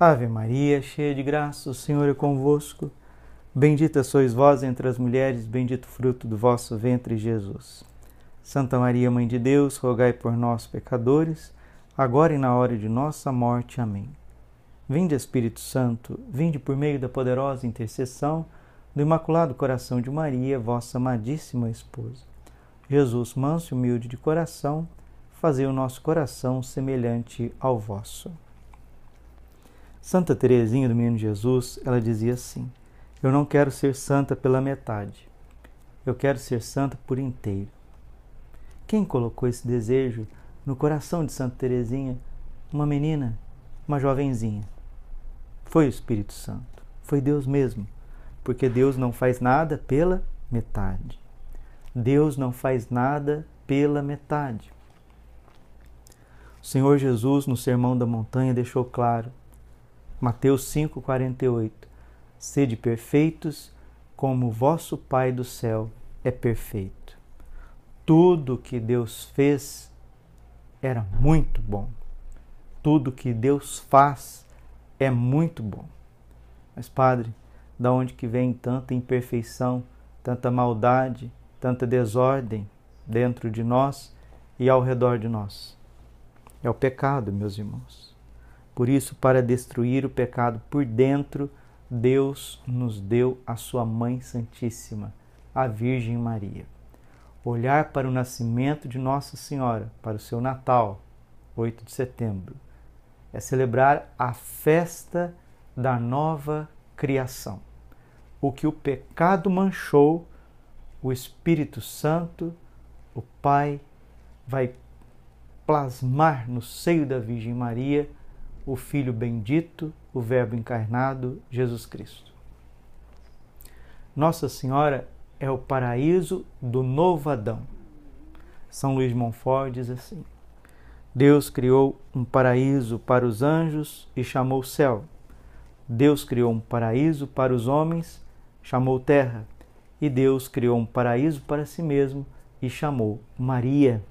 Ave Maria, cheia de graça, o Senhor é convosco. Bendita sois vós entre as mulheres, bendito o fruto do vosso ventre, Jesus. Santa Maria, Mãe de Deus, rogai por nós, pecadores, agora e na hora de nossa morte. Amém. Vinde, Espírito Santo, vinde por meio da poderosa intercessão do Imaculado Coração de Maria, vossa amadíssima esposa. Jesus, manso e humilde de coração, fazei o nosso coração semelhante ao vosso. Santa Teresinha do Menino Jesus, ela dizia assim: Eu não quero ser santa pela metade. Eu quero ser santa por inteiro. Quem colocou esse desejo no coração de Santa Teresinha? Uma menina, uma jovenzinha. Foi o Espírito Santo, foi Deus mesmo, porque Deus não faz nada pela metade. Deus não faz nada pela metade. O Senhor Jesus, no Sermão da Montanha, deixou claro Mateus 5:48 Sede perfeitos, como vosso Pai do céu é perfeito. Tudo que Deus fez era muito bom. Tudo que Deus faz é muito bom. Mas Padre, da onde que vem tanta imperfeição, tanta maldade, tanta desordem dentro de nós e ao redor de nós? É o pecado, meus irmãos. Por isso, para destruir o pecado por dentro, Deus nos deu a sua Mãe Santíssima, a Virgem Maria. Olhar para o nascimento de Nossa Senhora, para o seu Natal, 8 de setembro, é celebrar a festa da nova criação. O que o pecado manchou, o Espírito Santo, o Pai, vai plasmar no seio da Virgem Maria o Filho bendito, o Verbo encarnado, Jesus Cristo. Nossa Senhora é o paraíso do novo Adão. São Luís Montfort diz assim: Deus criou um paraíso para os anjos e chamou céu. Deus criou um paraíso para os homens, chamou terra. E Deus criou um paraíso para si mesmo e chamou Maria.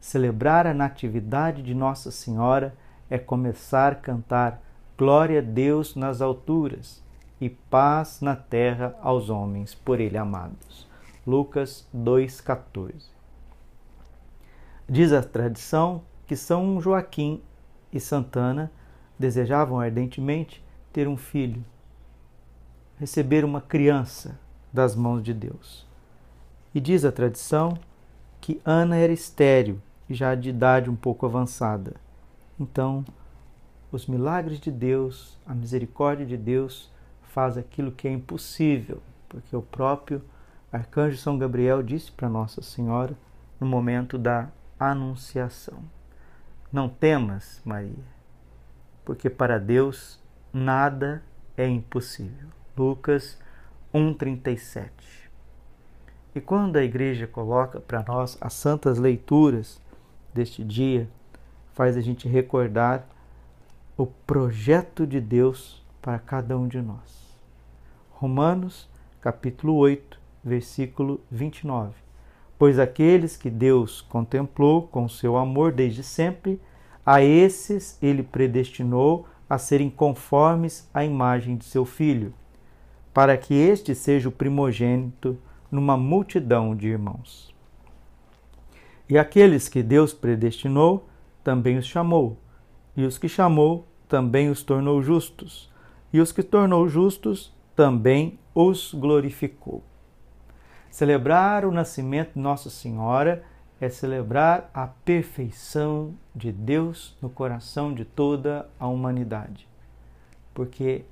Celebrar a natividade de Nossa Senhora é começar a cantar Glória a Deus nas alturas e paz na terra aos homens por ele amados. Lucas 2,14 Diz a tradição que São Joaquim e Santana desejavam ardentemente ter um filho, receber uma criança das mãos de Deus. E diz a tradição que Ana era estéril e já de idade um pouco avançada. Então, os milagres de Deus, a misericórdia de Deus faz aquilo que é impossível, porque o próprio arcanjo São Gabriel disse para Nossa Senhora no momento da anunciação: Não temas, Maria, porque para Deus nada é impossível. Lucas 1:37. E quando a igreja coloca para nós as santas leituras deste dia, faz a gente recordar o projeto de Deus para cada um de nós. Romanos, capítulo 8, versículo 29. Pois aqueles que Deus contemplou com seu amor desde sempre, a esses ele predestinou a serem conformes à imagem de seu filho, para que este seja o primogênito numa multidão de irmãos. E aqueles que Deus predestinou, também os chamou. E os que chamou, também os tornou justos. E os que tornou justos, também os glorificou. Celebrar o nascimento de Nossa Senhora é celebrar a perfeição de Deus no coração de toda a humanidade. Porque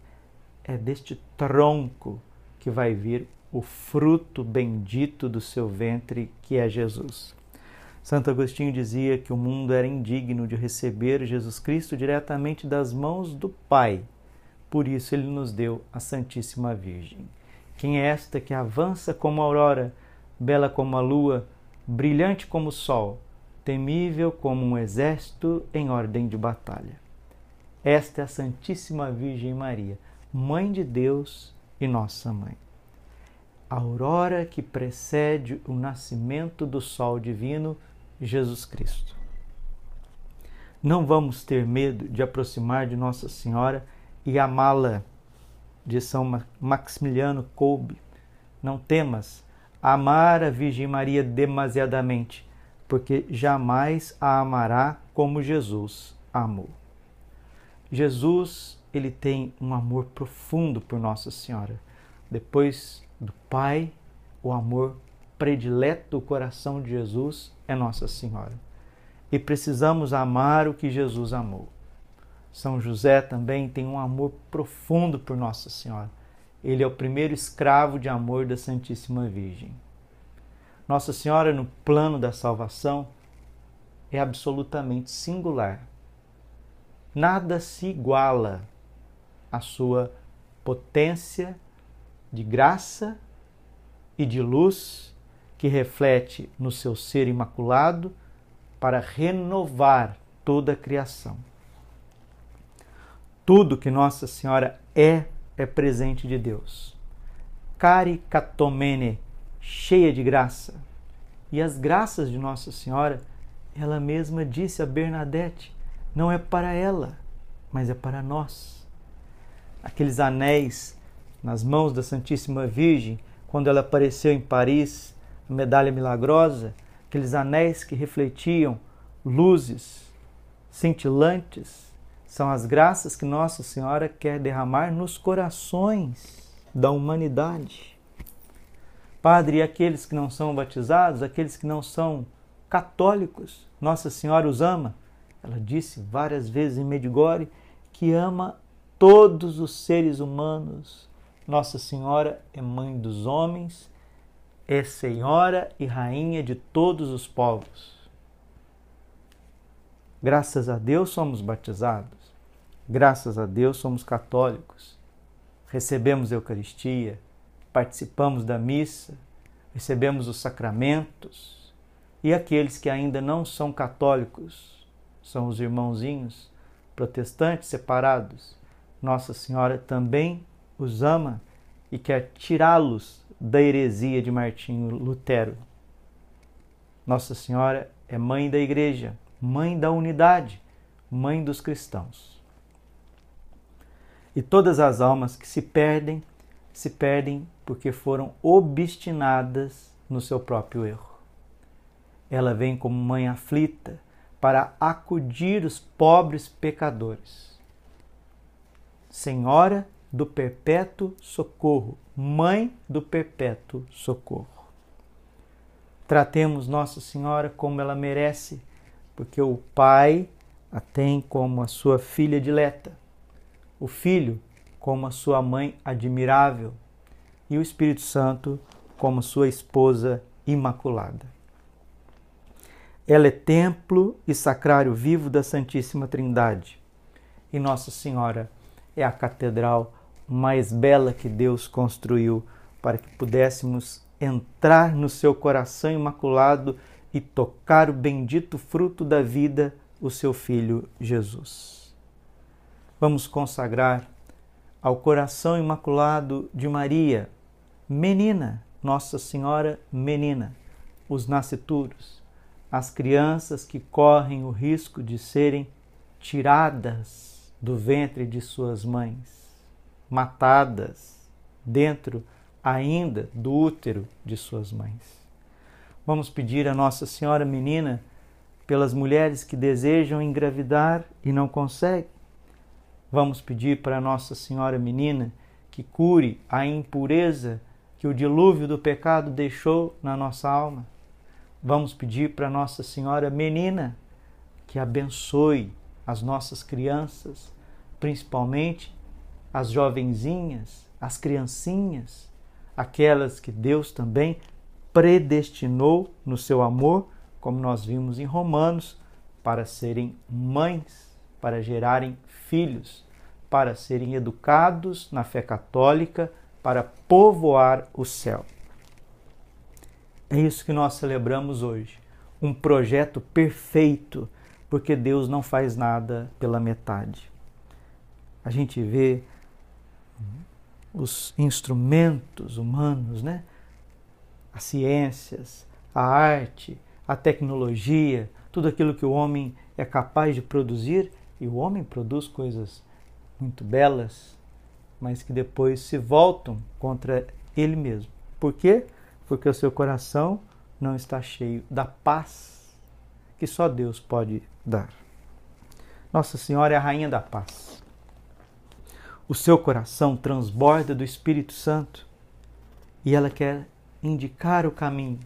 é deste tronco que vai vir o fruto bendito do seu ventre, que é Jesus. Santo Agostinho dizia que o mundo era indigno de receber Jesus Cristo diretamente das mãos do Pai. Por isso ele nos deu a Santíssima Virgem. Quem é esta que avança como a aurora, bela como a lua, brilhante como o sol, temível como um exército em ordem de batalha? Esta é a Santíssima Virgem Maria, Mãe de Deus e nossa mãe. A aurora que precede o nascimento do sol divino Jesus Cristo. Não vamos ter medo de aproximar de Nossa Senhora e amá-la, de São Maximiliano Kolbe. Não temas amar a Virgem Maria demasiadamente, porque jamais a amará como Jesus amou. Jesus, ele tem um amor profundo por Nossa Senhora. Depois do Pai, o amor predileto do coração de Jesus é Nossa Senhora. E precisamos amar o que Jesus amou. São José também tem um amor profundo por Nossa Senhora. Ele é o primeiro escravo de amor da Santíssima Virgem. Nossa Senhora, no plano da salvação, é absolutamente singular. Nada se iguala à sua potência de graça e de luz que reflete no seu ser imaculado para renovar toda a criação. Tudo que Nossa Senhora é, é presente de Deus. Caricatomene, cheia de graça. E as graças de Nossa Senhora, ela mesma disse a Bernadette, não é para ela, mas é para nós. Aqueles anéis nas mãos da Santíssima Virgem, quando ela apareceu em Paris, medalha milagrosa, aqueles anéis que refletiam luzes cintilantes, são as graças que Nossa Senhora quer derramar nos corações da humanidade. Padre, e aqueles que não são batizados, aqueles que não são católicos, Nossa Senhora os ama? Ela disse várias vezes em Medjugorje que ama todos os seres humanos nossa Senhora é mãe dos homens, é Senhora e Rainha de todos os povos. Graças a Deus somos batizados, graças a Deus somos católicos, recebemos a Eucaristia, participamos da missa, recebemos os sacramentos. E aqueles que ainda não são católicos, são os irmãozinhos protestantes separados, Nossa Senhora também os ama e quer tirá-los da heresia de Martinho Lutero. Nossa Senhora é mãe da igreja, mãe da unidade, mãe dos cristãos. E todas as almas que se perdem, se perdem porque foram obstinadas no seu próprio erro. Ela vem como mãe aflita para acudir os pobres pecadores. Senhora do perpétuo socorro, Mãe do perpétuo socorro. Tratemos Nossa Senhora como ela merece, porque o Pai a tem como a sua filha dileta, o Filho como a sua mãe admirável e o Espírito Santo como sua esposa imaculada. Ela é templo e sacrário vivo da Santíssima Trindade e Nossa Senhora é a catedral mais bela que Deus construiu para que pudéssemos entrar no seu coração imaculado e tocar o bendito fruto da vida, o seu Filho Jesus. Vamos consagrar ao coração imaculado de Maria, menina, Nossa Senhora menina, os nascituros, as crianças que correm o risco de serem tiradas do ventre de suas mães matadas dentro ainda do útero de suas mães. Vamos pedir a Nossa Senhora Menina pelas mulheres que desejam engravidar e não conseguem. Vamos pedir para Nossa Senhora Menina que cure a impureza que o dilúvio do pecado deixou na nossa alma. Vamos pedir para Nossa Senhora Menina que abençoe as nossas crianças, principalmente as jovenzinhas, as criancinhas, aquelas que Deus também predestinou no seu amor, como nós vimos em Romanos, para serem mães, para gerarem filhos, para serem educados na fé católica, para povoar o céu. É isso que nós celebramos hoje. Um projeto perfeito, porque Deus não faz nada pela metade. A gente vê os instrumentos humanos, né? as ciências, a arte, a tecnologia, tudo aquilo que o homem é capaz de produzir, e o homem produz coisas muito belas, mas que depois se voltam contra ele mesmo. Por quê? Porque o seu coração não está cheio da paz que só Deus pode dar. Nossa Senhora é a rainha da paz. O seu coração transborda do Espírito Santo e ela quer indicar o caminho,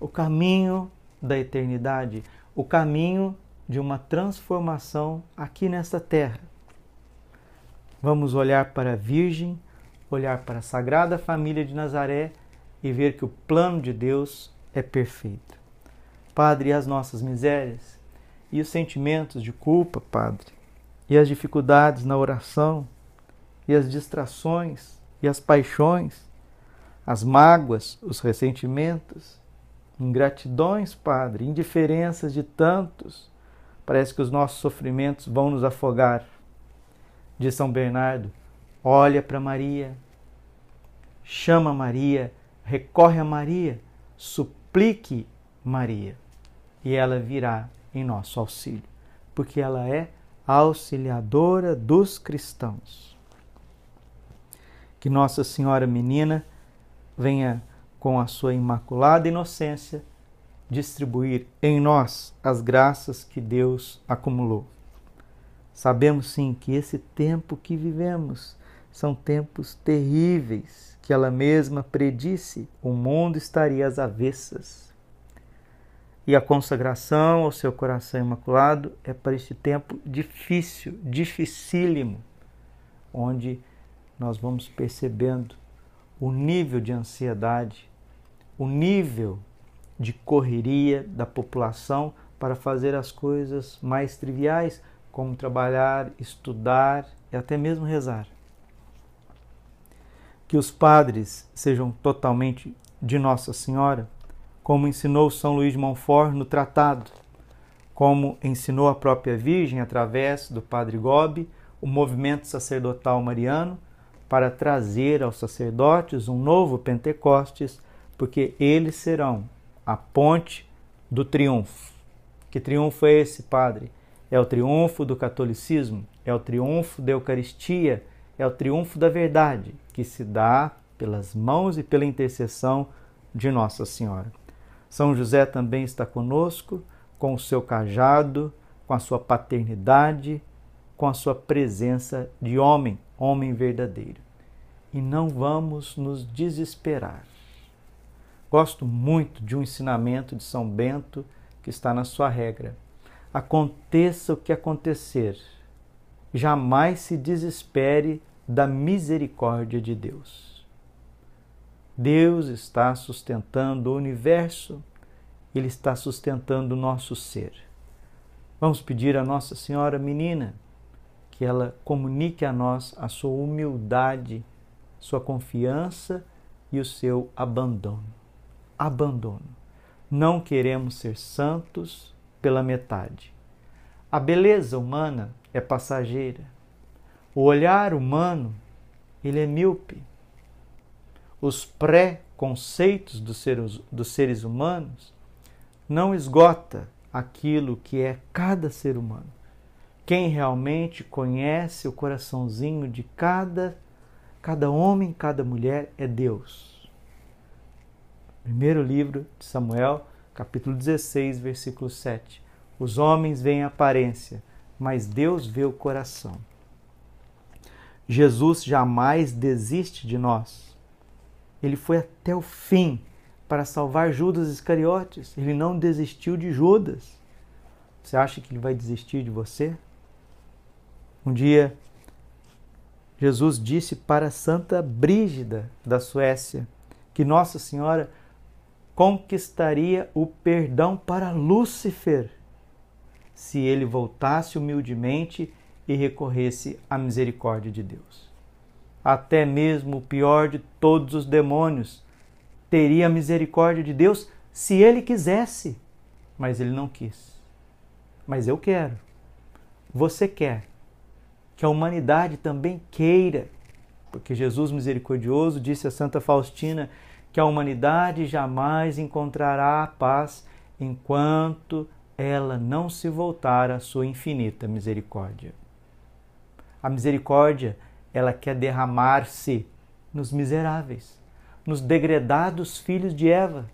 o caminho da eternidade, o caminho de uma transformação aqui nesta terra. Vamos olhar para a Virgem, olhar para a Sagrada Família de Nazaré e ver que o plano de Deus é perfeito. Padre, as nossas misérias e os sentimentos de culpa, Padre, e as dificuldades na oração, e as distrações e as paixões, as mágoas, os ressentimentos, ingratidões, Padre, indiferenças de tantos. Parece que os nossos sofrimentos vão nos afogar. De São Bernardo, olha para Maria, chama Maria, recorre a Maria, suplique Maria, e ela virá em nosso auxílio, porque ela é auxiliadora dos cristãos. Que Nossa Senhora Menina venha com a sua imaculada inocência distribuir em nós as graças que Deus acumulou. Sabemos sim que esse tempo que vivemos são tempos terríveis, que ela mesma predisse, o mundo estaria às avessas. E a consagração ao seu coração imaculado é para este tempo difícil, dificílimo, onde nós vamos percebendo o nível de ansiedade, o nível de correria da população para fazer as coisas mais triviais, como trabalhar, estudar e até mesmo rezar. Que os padres sejam totalmente de Nossa Senhora, como ensinou São Luís de Montfort no tratado, como ensinou a própria Virgem através do Padre Gobi, o movimento sacerdotal mariano para trazer aos sacerdotes um novo Pentecostes, porque eles serão a ponte do triunfo. Que triunfo é esse, Padre? É o triunfo do catolicismo, é o triunfo da Eucaristia, é o triunfo da verdade, que se dá pelas mãos e pela intercessão de Nossa Senhora. São José também está conosco, com o seu cajado, com a sua paternidade, com a sua presença de homem, homem verdadeiro. E não vamos nos desesperar. Gosto muito de um ensinamento de São Bento que está na sua regra. Aconteça o que acontecer, jamais se desespere da misericórdia de Deus. Deus está sustentando o universo, Ele está sustentando o nosso ser. Vamos pedir a Nossa Senhora Menina que ela comunique a nós a sua humildade, sua confiança e o seu abandono. Abandono. Não queremos ser santos pela metade. A beleza humana é passageira. O olhar humano, ele é míope. Os pré-conceitos dos seres, dos seres humanos não esgota aquilo que é cada ser humano. Quem realmente conhece o coraçãozinho de cada, cada homem, cada mulher é Deus. Primeiro livro de Samuel, capítulo 16, versículo 7. Os homens veem a aparência, mas Deus vê o coração. Jesus jamais desiste de nós. Ele foi até o fim para salvar Judas Iscariotes. Ele não desistiu de Judas. Você acha que ele vai desistir de você? Um dia, Jesus disse para Santa Brígida da Suécia que Nossa Senhora conquistaria o perdão para Lúcifer se ele voltasse humildemente e recorresse à misericórdia de Deus. Até mesmo o pior de todos os demônios teria a misericórdia de Deus se ele quisesse, mas ele não quis. Mas eu quero. Você quer que a humanidade também queira, porque Jesus misericordioso disse a Santa Faustina que a humanidade jamais encontrará a paz enquanto ela não se voltar à sua infinita misericórdia. A misericórdia, ela quer derramar-se nos miseráveis, nos degredados filhos de Eva.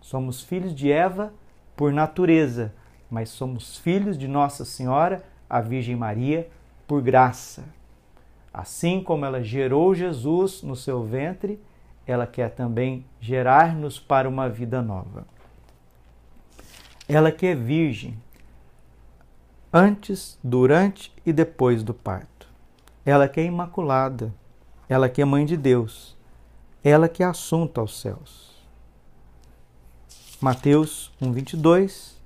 Somos filhos de Eva por natureza, mas somos filhos de Nossa Senhora, a Virgem Maria, por graça. Assim como ela gerou Jesus no seu ventre, ela quer também gerar-nos para uma vida nova. Ela que é virgem, antes, durante e depois do parto. Ela que é imaculada, ela que é mãe de Deus, ela que é assunta aos céus. Mateus 1:22,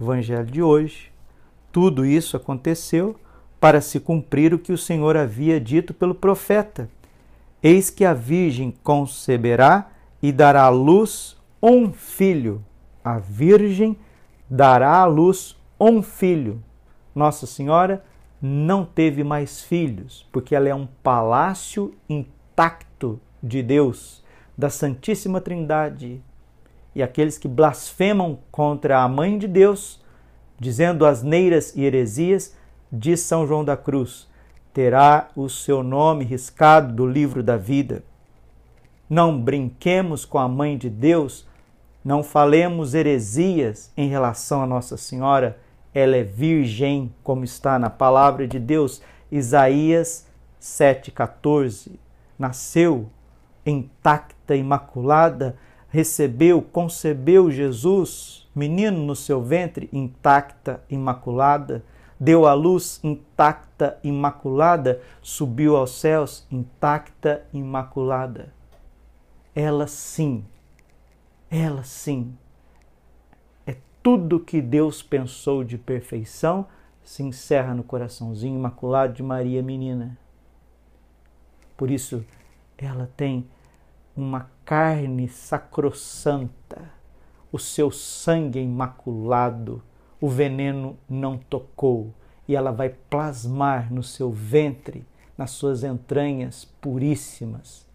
Evangelho de hoje. Tudo isso aconteceu para se cumprir o que o Senhor havia dito pelo profeta. Eis que a virgem conceberá e dará à luz um filho. A virgem dará à luz um filho. Nossa Senhora não teve mais filhos, porque ela é um palácio intacto de Deus, da Santíssima Trindade. E aqueles que blasfemam contra a Mãe de Deus, dizendo asneiras e heresias, diz São João da Cruz, terá o seu nome riscado do livro da vida. Não brinquemos com a Mãe de Deus, não falemos heresias em relação a Nossa Senhora ela é virgem, como está na palavra de Deus, Isaías 7,14. Nasceu intacta, imaculada, recebeu, concebeu Jesus, menino no seu ventre, intacta, imaculada, deu à luz intacta, imaculada, subiu aos céus intacta, imaculada. Ela sim, ela sim tudo que Deus pensou de perfeição se encerra no coraçãozinho imaculado de Maria Menina. Por isso, ela tem uma carne sacrossanta, o seu sangue é imaculado, o veneno não tocou, e ela vai plasmar no seu ventre, nas suas entranhas puríssimas,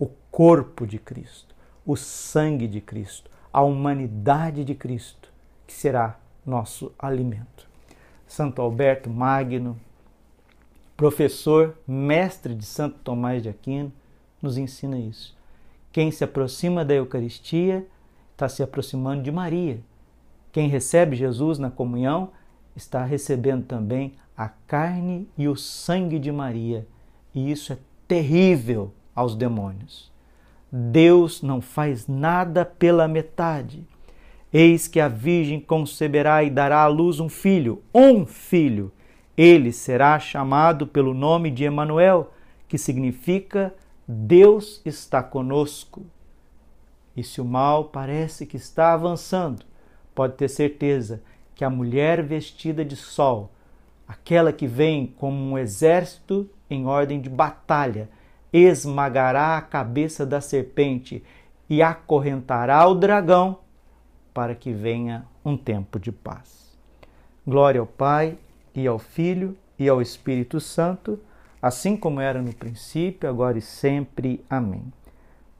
o corpo de Cristo, o sangue de Cristo, a humanidade de Cristo, que será nosso alimento. Santo Alberto Magno, professor, mestre de Santo Tomás de Aquino, nos ensina isso. Quem se aproxima da Eucaristia está se aproximando de Maria. Quem recebe Jesus na comunhão está recebendo também a carne e o sangue de Maria. E isso é terrível aos demônios. Deus não faz nada pela metade. Eis que a Virgem conceberá e dará à luz um filho, um filho. Ele será chamado pelo nome de Emanuel, que significa Deus está conosco. E se o mal parece que está avançando, pode ter certeza que a mulher vestida de sol, aquela que vem como um exército em ordem de batalha, esmagará a cabeça da serpente e acorrentará o dragão para que venha um tempo de paz. Glória ao Pai e ao Filho e ao Espírito Santo, assim como era no princípio, agora e sempre. Amém.